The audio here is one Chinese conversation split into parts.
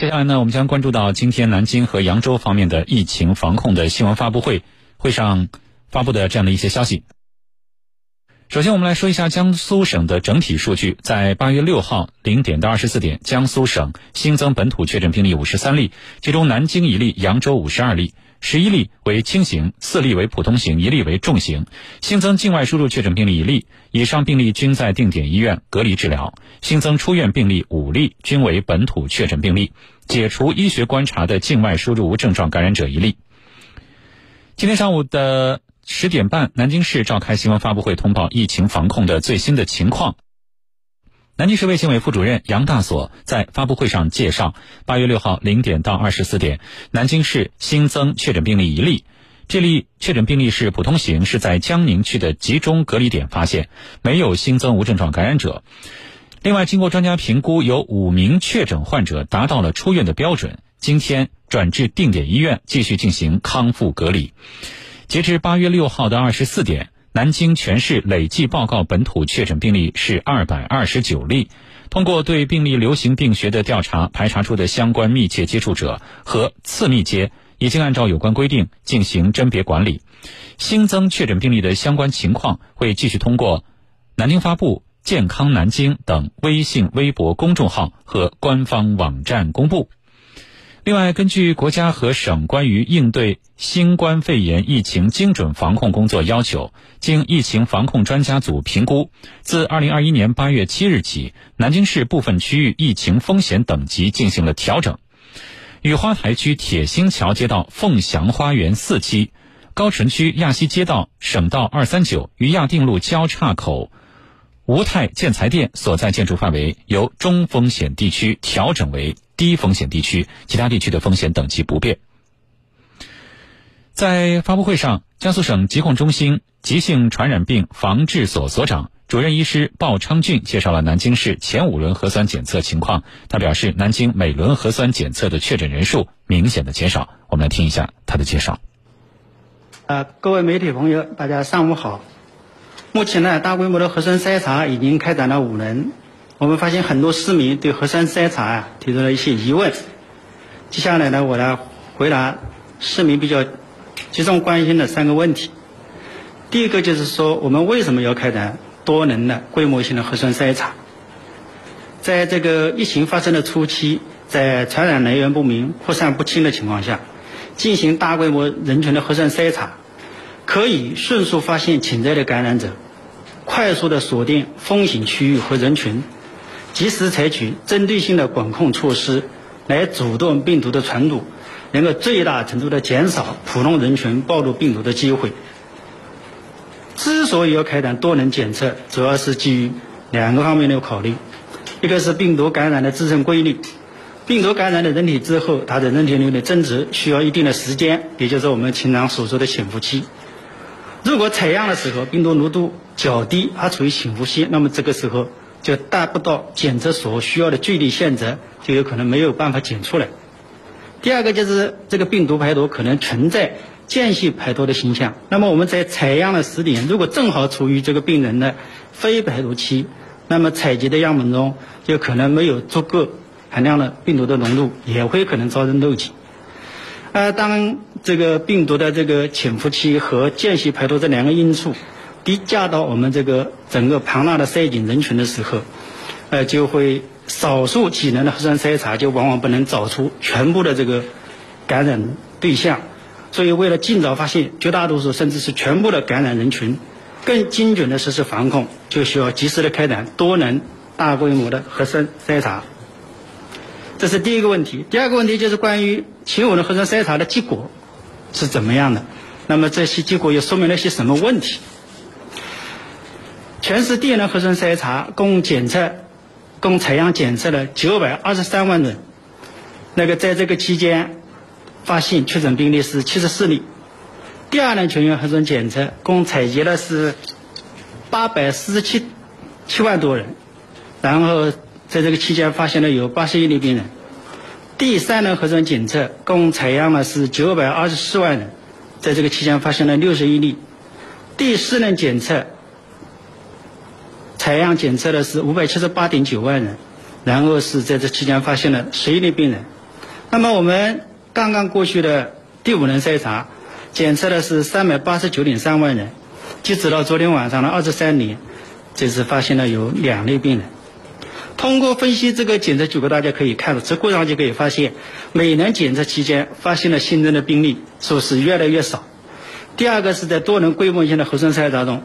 接下来呢，我们将关注到今天南京和扬州方面的疫情防控的新闻发布会，会上发布的这样的一些消息。首先，我们来说一下江苏省的整体数据。在八月六号零点到二十四点，江苏省新增本土确诊病例五十三例，其中南京一例，扬州五十二例，十一例为轻型，四例为普通型，一例为重型。新增境外输入确诊病例一例，以上病例均在定点医院隔离治疗。新增出院病例五例，均为本土确诊病例。解除医学观察的境外输入无症状感染者一例。今天上午的十点半，南京市召开新闻发布会，通报疫情防控的最新的情况。南京市卫健委副主任杨大所在发布会上介绍，八月六号零点到二十四点，南京市新增确诊病例一例，这例确诊病例是普通型，是在江宁区的集中隔离点发现，没有新增无症状感染者。另外，经过专家评估，有五名确诊患者达到了出院的标准，今天转至定点医院继续进行康复隔离。截至八月六号的二十四点，南京全市累计报告本土确诊病例是二百二十九例。通过对病例流行病学的调查，排查出的相关密切接触者和次密接，已经按照有关规定进行甄别管理。新增确诊病例的相关情况会继续通过南京发布。健康南京等微信、微博公众号和官方网站公布。另外，根据国家和省关于应对新冠肺炎疫情精准防控工作要求，经疫情防控专家组评估，自二零二一年八月七日起，南京市部分区域疫情风险等级进行了调整。雨花台区铁星桥街道凤翔花园四期、高淳区亚西街道省道二三九与亚定路交叉口。吴泰建材店所在建筑范围由中风险地区调整为低风险地区，其他地区的风险等级不变。在发布会上，江苏省疾控中心急性传染病防治所所长、主任医师鲍昌俊介绍了南京市前五轮核酸检测情况。他表示，南京每轮核酸检测的确诊人数明显的减少。我们来听一下他的介绍。呃，各位媒体朋友，大家上午好。目前呢，大规模的核酸筛查已经开展了五轮。我们发现很多市民对核酸筛查啊提出了一些疑问。接下来呢，我来回答市民比较集中关心的三个问题。第一个就是说，我们为什么要开展多轮的规模性的核酸筛查？在这个疫情发生的初期，在传染来源不明、扩散不清的情况下，进行大规模人群的核酸筛查。可以迅速发现潜在的感染者，快速的锁定风险区域和人群，及时采取针对性的管控措施，来阻断病毒的传播，能够最大程度的减少普通人群暴露病毒的机会。之所以要开展多轮检测，主要是基于两个方面的考虑，一个是病毒感染的自身规律，病毒感染的人体之后，它的人体内的增殖需要一定的时间，也就是我们经常所说的潜伏期。如果采样的时候病毒浓度较低，还处于潜伏期，那么这个时候就达不到检测所需要的距离限值，就有可能没有办法检出来。第二个就是这个病毒排毒可能存在间隙排毒的现象，那么我们在采样的时点如果正好处于这个病人的非排毒期，那么采集的样本中就可能没有足够含量的病毒的浓度，也会可能造成漏检。呃，当这个病毒的这个潜伏期和间隙排毒这两个因素叠加到我们这个整个庞大的筛检人群的时候，呃，就会少数几轮的核酸筛查就往往不能找出全部的这个感染对象，所以为了尽早发现绝大多数甚至是全部的感染人群，更精准的实施防控，就需要及时的开展多轮大规模的核酸筛查。这是第一个问题，第二个问题就是关于前五轮核酸筛查的结果是怎么样的？那么这些结果又说明了些什么问题？全市第一轮核酸筛查共检测、共采样检测了九百二十三万人，那个在这个期间发现确诊病例是七十四例。第二轮全员核酸检测共采集了是八百四十七七万多人，然后。在这个期间发现了有八十一例病人，第三轮核酸检测共采样了是九百二十四万人，在这个期间发现了六十一例，第四轮检测采样检测的是五百七十八点九万人，然后是在这期间发现了十一例病人，那么我们刚刚过去的第五轮筛查，检测的是三百八十九点三万人，截止到昨天晚上的二十三点，这次发现了有两类病人。通过分析这个检测结果，大家可以看到，这过程就可以发现，每年检测期间发现的新增的病例数是越来越少。第二个是在多轮规模性的核酸筛查中，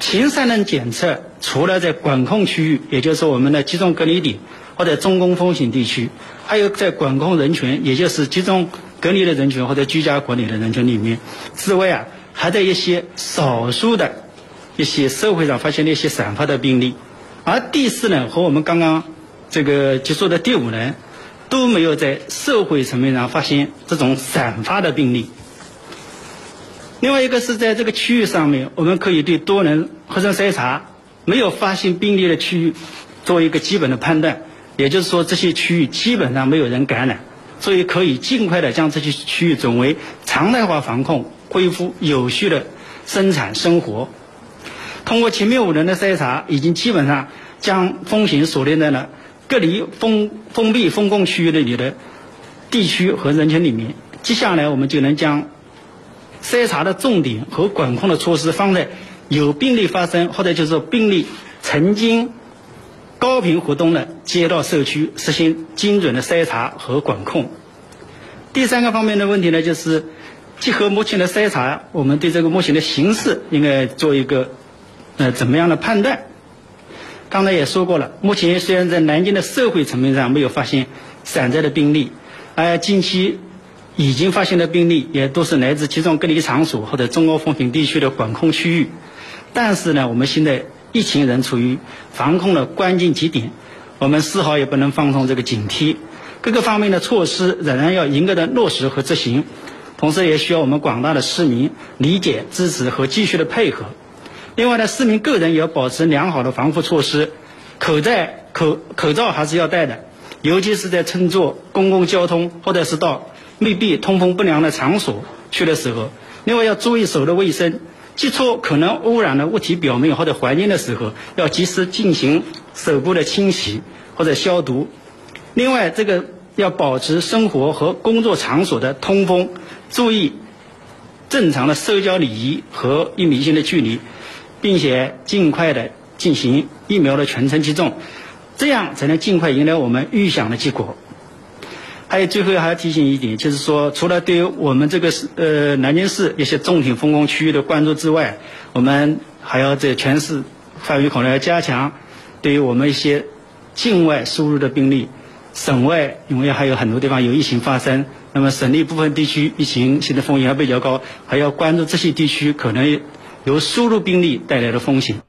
前三轮检测除了在管控区域，也就是我们的集中隔离点或者中高风险地区，还有在管控人群，也就是集中隔离的人群或者居家管理的人群里面之外啊，还在一些少数的一些社会上发现的一些散发的病例。而第四轮和我们刚刚这个结束的第五轮都没有在社会层面上发现这种散发的病例。另外一个是在这个区域上面，我们可以对多人核酸筛查没有发现病例的区域做一个基本的判断，也就是说这些区域基本上没有人感染，所以可以尽快的将这些区域转为常态化防控，恢复有序的生产生活。通过前面五轮的筛查，已经基本上将风险锁定在了隔离封封闭封控区域的里的地区和人群里面。接下来，我们就能将筛查的重点和管控的措施放在有病例发生或者就是病例曾经高频活动的街道社区，实行精准的筛查和管控。第三个方面的问题呢，就是结合目前的筛查，我们对这个目前的形势应该做一个。呃，怎么样的判断？刚才也说过了，目前虽然在南京的社会层面上没有发现散在的病例，而近期已经发现的病例也都是来自集中隔离场所或者中高风险地区的管控区域，但是呢，我们现在疫情仍处于防控的关键节点，我们丝毫也不能放松这个警惕，各个方面的措施仍然要严格的落实和执行，同时也需要我们广大的市民理解、支持和继续的配合。另外呢，市民个人也要保持良好的防护措施，口罩口口罩还是要戴的，尤其是在乘坐公共交通或者是到密闭通风不良的场所去的时候。另外要注意手的卫生，接触可能污染的物体表面或者环境的时候，要及时进行手部的清洗或者消毒。另外，这个要保持生活和工作场所的通风，注意正常的社交礼仪和一米性的距离。并且尽快的进行疫苗的全程接种，这样才能尽快迎来我们预想的结果。还有最后还要提醒一点，就是说，除了对于我们这个呃南京市一些重点封控区域的关注之外，我们还要在全市范围考虑要加强对于我们一些境外输入的病例，省外因为还有很多地方有疫情发生，那么省内部分地区疫情现在风险还比较高，还要关注这些地区可能。由输入病例带来的风险。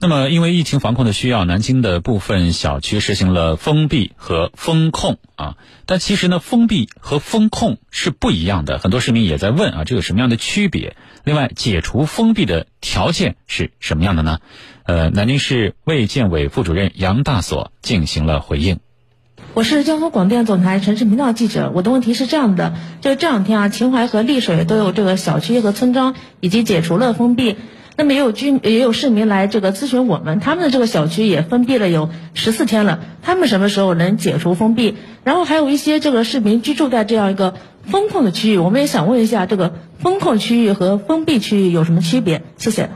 那么，因为疫情防控的需要，南京的部分小区实行了封闭和封控啊。但其实呢，封闭和封控是不一样的。很多市民也在问啊，这有什么样的区别？另外，解除封闭的条件是什么样的呢？呃，南京市卫健委副主任杨大所进行了回应。我是江苏广电总台城市频道记者。我的问题是这样的：就这两天啊，秦淮和丽水都有这个小区和村庄已经解除了封闭。那么也有居也有市民来这个咨询我们，他们的这个小区也封闭了有十四天了，他们什么时候能解除封闭？然后还有一些这个市民居住在这样一个封控的区域，我们也想问一下，这个封控区域和封闭区域有什么区别？谢谢。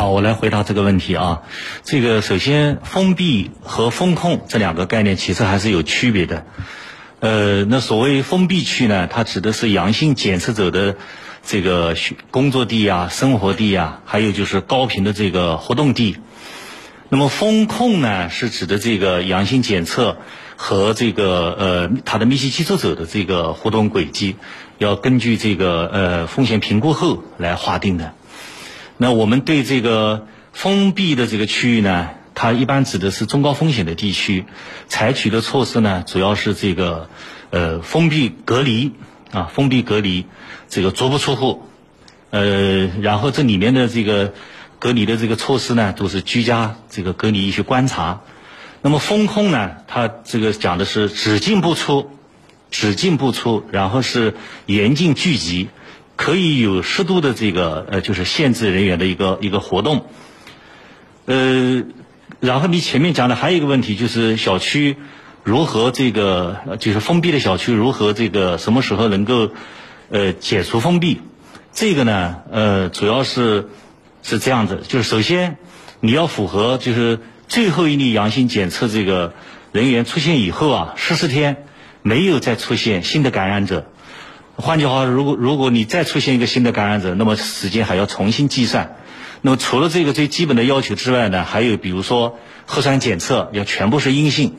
好，我来回答这个问题啊。这个首先，封闭和风控这两个概念其实还是有区别的。呃，那所谓封闭区呢，它指的是阳性检测者的这个工作地啊、生活地啊，还有就是高频的这个活动地。那么风控呢，是指的这个阳性检测和这个呃它的密切接触者的这个活动轨迹，要根据这个呃风险评估后来划定的。那我们对这个封闭的这个区域呢，它一般指的是中高风险的地区，采取的措施呢，主要是这个呃封闭隔离啊，封闭隔离，这个足不出户，呃，然后这里面的这个隔离的这个措施呢，都是居家这个隔离一些观察。那么风控呢，它这个讲的是只进不出，只进不出，然后是严禁聚集。可以有适度的这个呃，就是限制人员的一个一个活动，呃，然后你前面讲的还有一个问题，就是小区如何这个就是封闭的小区如何这个什么时候能够呃解除封闭？这个呢呃主要是是这样子，就是首先你要符合就是最后一例阳性检测这个人员出现以后啊十四天没有再出现新的感染者。换句话说，如果如果你再出现一个新的感染者，那么时间还要重新计算。那么除了这个最基本的要求之外呢，还有比如说核酸检测要全部是阴性，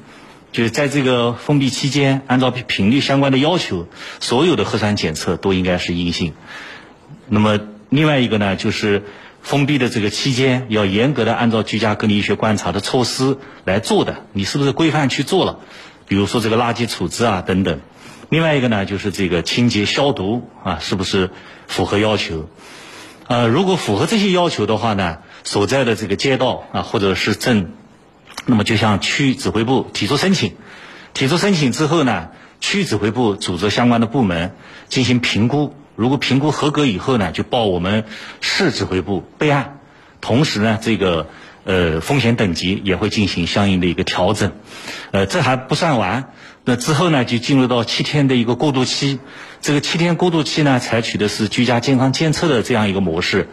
就是在这个封闭期间，按照频率相关的要求，所有的核酸检测都应该是阴性。那么另外一个呢，就是封闭的这个期间要严格的按照居家隔离医学观察的措施来做的，你是不是规范去做了？比如说这个垃圾处置啊等等。另外一个呢，就是这个清洁消毒啊，是不是符合要求？呃，如果符合这些要求的话呢，所在的这个街道啊，或者是镇，那么就向区指挥部提出申请，提出申请之后呢，区指挥部组织相关的部门进行评估，如果评估合格以后呢，就报我们市指挥部备案，同时呢，这个呃风险等级也会进行相应的一个调整，呃，这还不算完。那之后呢，就进入到七天的一个过渡期。这个七天过渡期呢，采取的是居家健康监测的这样一个模式。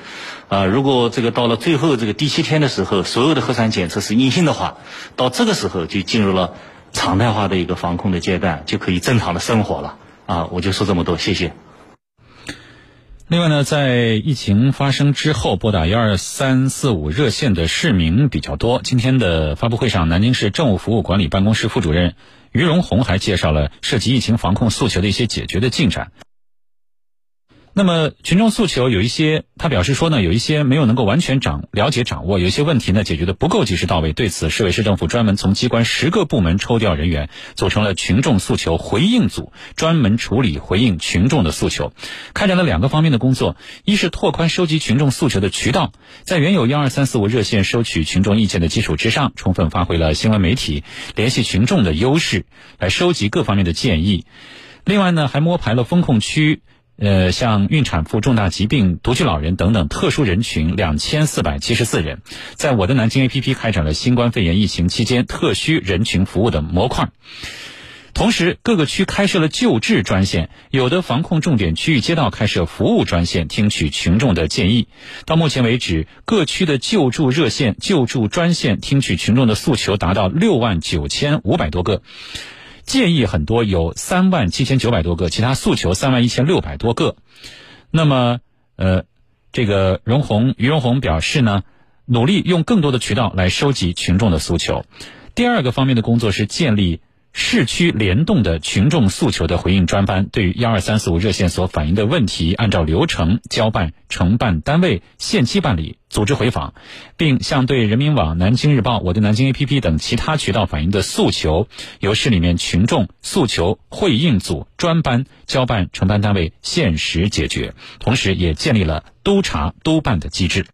啊，如果这个到了最后这个第七天的时候，所有的核酸检测是阴性的话，到这个时候就进入了常态化的一个防控的阶段，就可以正常的生活了。啊，我就说这么多，谢谢。另外呢，在疫情发生之后，拨打幺二三四五热线的市民比较多。今天的发布会上，南京市政务服务管理办公室副主任。于荣红还介绍了涉及疫情防控诉求的一些解决的进展。那么群众诉求有一些，他表示说呢，有一些没有能够完全掌了解掌握，有一些问题呢解决的不够及时到位。对此，市委市政府专门从机关十个部门抽调人员，组成了群众诉求回应组，专门处理回应群众的诉求，开展了两个方面的工作：一是拓宽收集群众诉求的渠道，在原有幺二三四五热线收取群众意见的基础之上，充分发挥了新闻媒体联系群众的优势，来收集各方面的建议。另外呢，还摸排了风控区。呃，像孕产妇、重大疾病、独居老人等等特殊人群两千四百七十四人，在我的南京 APP 开展了新冠肺炎疫情期间特需人群服务的模块。同时，各个区开设了救治专线，有的防控重点区域街道开设服务专线，听取群众的建议。到目前为止，各区的救助热线、救助专线听取群众的诉求达到六万九千五百多个。建议很多，有三万七千九百多个，其他诉求三万一千六百多个。那么，呃，这个荣红于荣红表示呢，努力用更多的渠道来收集群众的诉求。第二个方面的工作是建立。市区联动的群众诉求的回应专班，对于幺二三四五热线所反映的问题，按照流程交办承办单位限期办理，组织回访，并向对人民网、南京日报、我的南京 APP 等其他渠道反映的诉求，由市里面群众诉求回应组专班交办承办单位限时解决，同时也建立了督查督办的机制。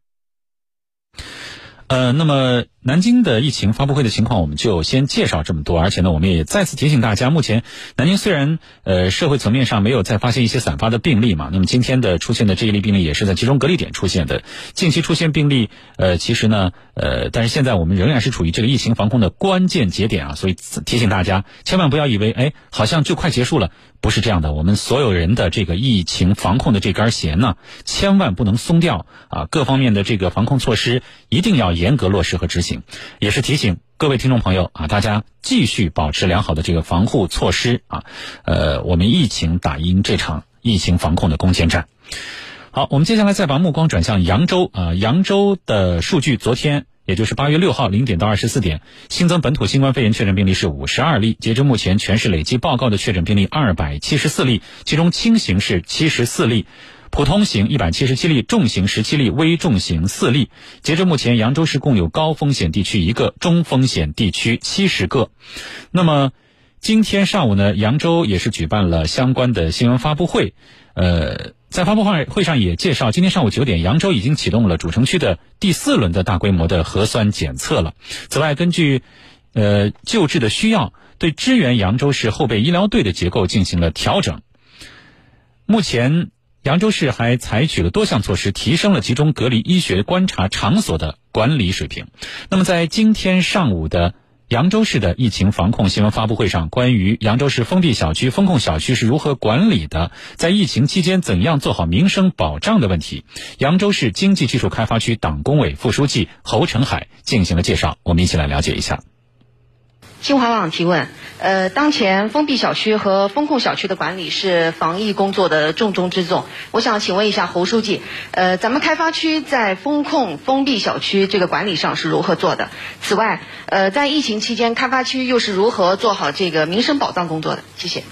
呃，那么南京的疫情发布会的情况，我们就先介绍这么多。而且呢，我们也再次提醒大家，目前南京虽然呃社会层面上没有再发现一些散发的病例嘛，那么今天的出现的这一例病例也是在集中隔离点出现的。近期出现病例，呃，其实呢，呃，但是现在我们仍然是处于这个疫情防控的关键节点啊，所以提醒大家，千万不要以为哎，好像就快结束了。不是这样的，我们所有人的这个疫情防控的这根弦呢，千万不能松掉啊！各方面的这个防控措施一定要严格落实和执行。也是提醒各位听众朋友啊，大家继续保持良好的这个防护措施啊，呃，我们疫情打赢这场疫情防控的攻坚战。好，我们接下来再把目光转向扬州啊，扬州的数据昨天。也就是八月六号零点到二十四点，新增本土新冠肺炎确诊病例是五十二例。截至目前，全市累计报告的确诊病例二百七十四例，其中轻型是七十四例，普通型一百七十七例，重型十七例，危重型四例。截至目前，扬州市共有高风险地区一个，中风险地区七十个。那么，今天上午呢，扬州也是举办了相关的新闻发布会，呃。在发布会会上也介绍，今天上午九点，扬州已经启动了主城区的第四轮的大规模的核酸检测了。此外，根据呃救治的需要，对支援扬州市后备医疗队的结构进行了调整。目前，扬州市还采取了多项措施，提升了集中隔离医学观察场所的管理水平。那么，在今天上午的扬州市的疫情防控新闻发布会上，关于扬州市封闭小区、封控小区是如何管理的，在疫情期间怎样做好民生保障的问题，扬州市经济技术开发区党工委副书记侯成海进行了介绍。我们一起来了解一下。新华网提问：呃，当前封闭小区和封控小区的管理是防疫工作的重中之重。我想请问一下侯书记，呃，咱们开发区在封控封闭小区这个管理上是如何做的？此外，呃，在疫情期间，开发区又是如何做好这个民生保障工作的？谢谢。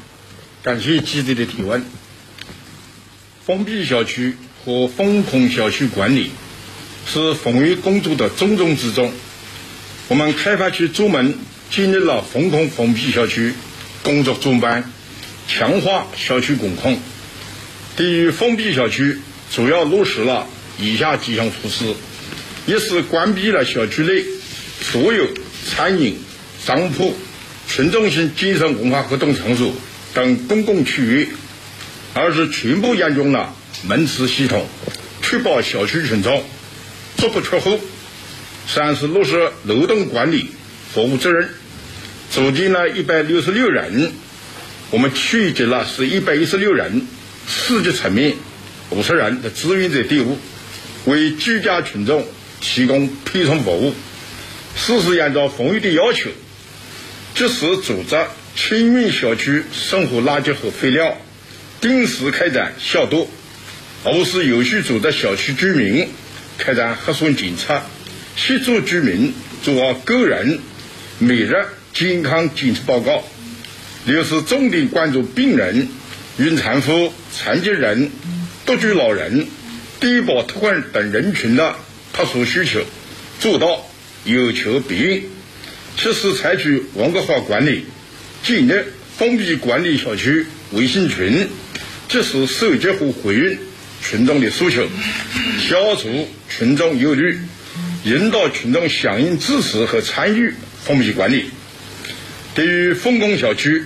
感谢记者的提问。封闭小区和封控小区管理是防疫工作的重中之重。我们开发区朱门。建立了封控封闭小区工作专班，强化小区管控。对于封闭小区，主要落实了以下几项措施：一是关闭了小区内所有餐饮、商铺、群众性精神文化活动场所等公共区域；二是全部安装了门磁系统，确保小区群众足不出户；三是落实流动管理服务责任。组建了一百六十六人，我们聚集了是一百一十六人，市级层面五十人的志愿者队伍，为居家群众提供配送服务。四是按照防疫的要求，及时组织清运小区生活垃圾和废料，定时开展消毒。五是有序组织小区居民开展核酸检测，协助居民做好个人每日。健康检测报告，六是重点关注病人、孕产妇、残疾人、独居老人、低保特困等人群的特殊需求，做到有求必应。七是采取文革化管理，建立封闭管理小区微信群，及时收集和回应群众的诉求，消除群众忧虑，引导群众响应支持和参与封闭管理。对于封控小区，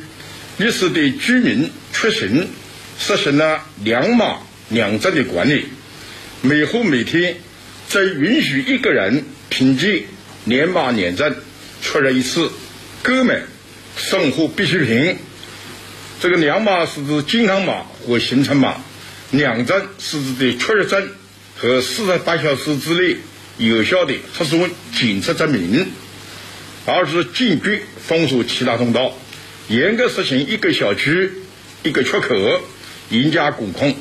一是对居民出行实行了两码两证的管理，每户每天只允许一个人凭借两码两证出入一次，购买生活必需品。这个两码是指健康码和行程码，两证是指的出入证和四十八小时之内有效的核酸检测证明。二是坚决封锁其他通道，严格实行一个小区一个出口，严加管控。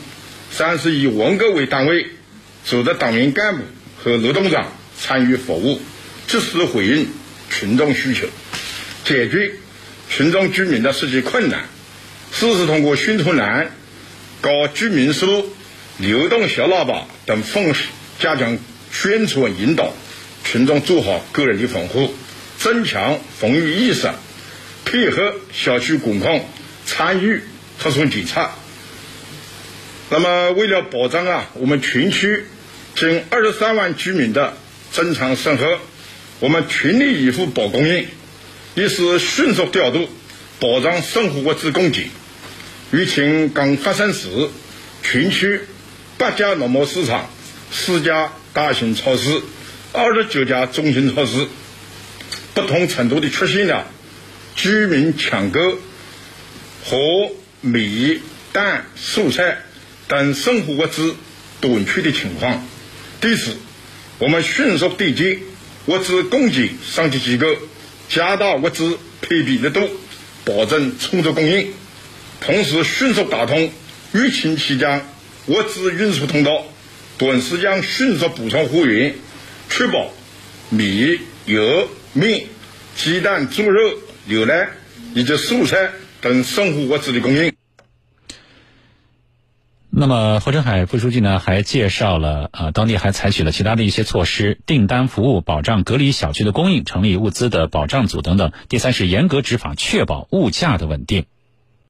三是以文革为单位，组织党员干部和劳动长参与服务，及时回应群众需求，解决群众居民的实际困难。四是通过宣传栏、搞居民书、流动小喇叭等方式，加强宣传引导群众做好个人的防护。增强防疫意识，配合小区管控，参与特殊检测。那么，为了保障啊我们全区近二十三万居民的正常生活，我们全力以赴保供应，一是迅速调度，保障生活物资供给。疫情刚发生时，全区八家农贸市场、四家大型超市、二十九家中型超市。不同程度的出现了居民抢购和米、蛋、蔬菜等生活物资短缺的情况。对此，我们迅速对接物资供给上级机构，加大物资配比力度，保证充足供应。同时，迅速打通疫情期间物资运输通道，短时间迅速补充货源，确保米、油。面、鸡蛋、猪肉、牛奶以及蔬菜等生活物资的供应。那么，侯振海副书记呢，还介绍了啊，当地还采取了其他的一些措施，订单服务保障隔离小区的供应，成立物资的保障组等等。第三是严格执法，确保物价的稳定。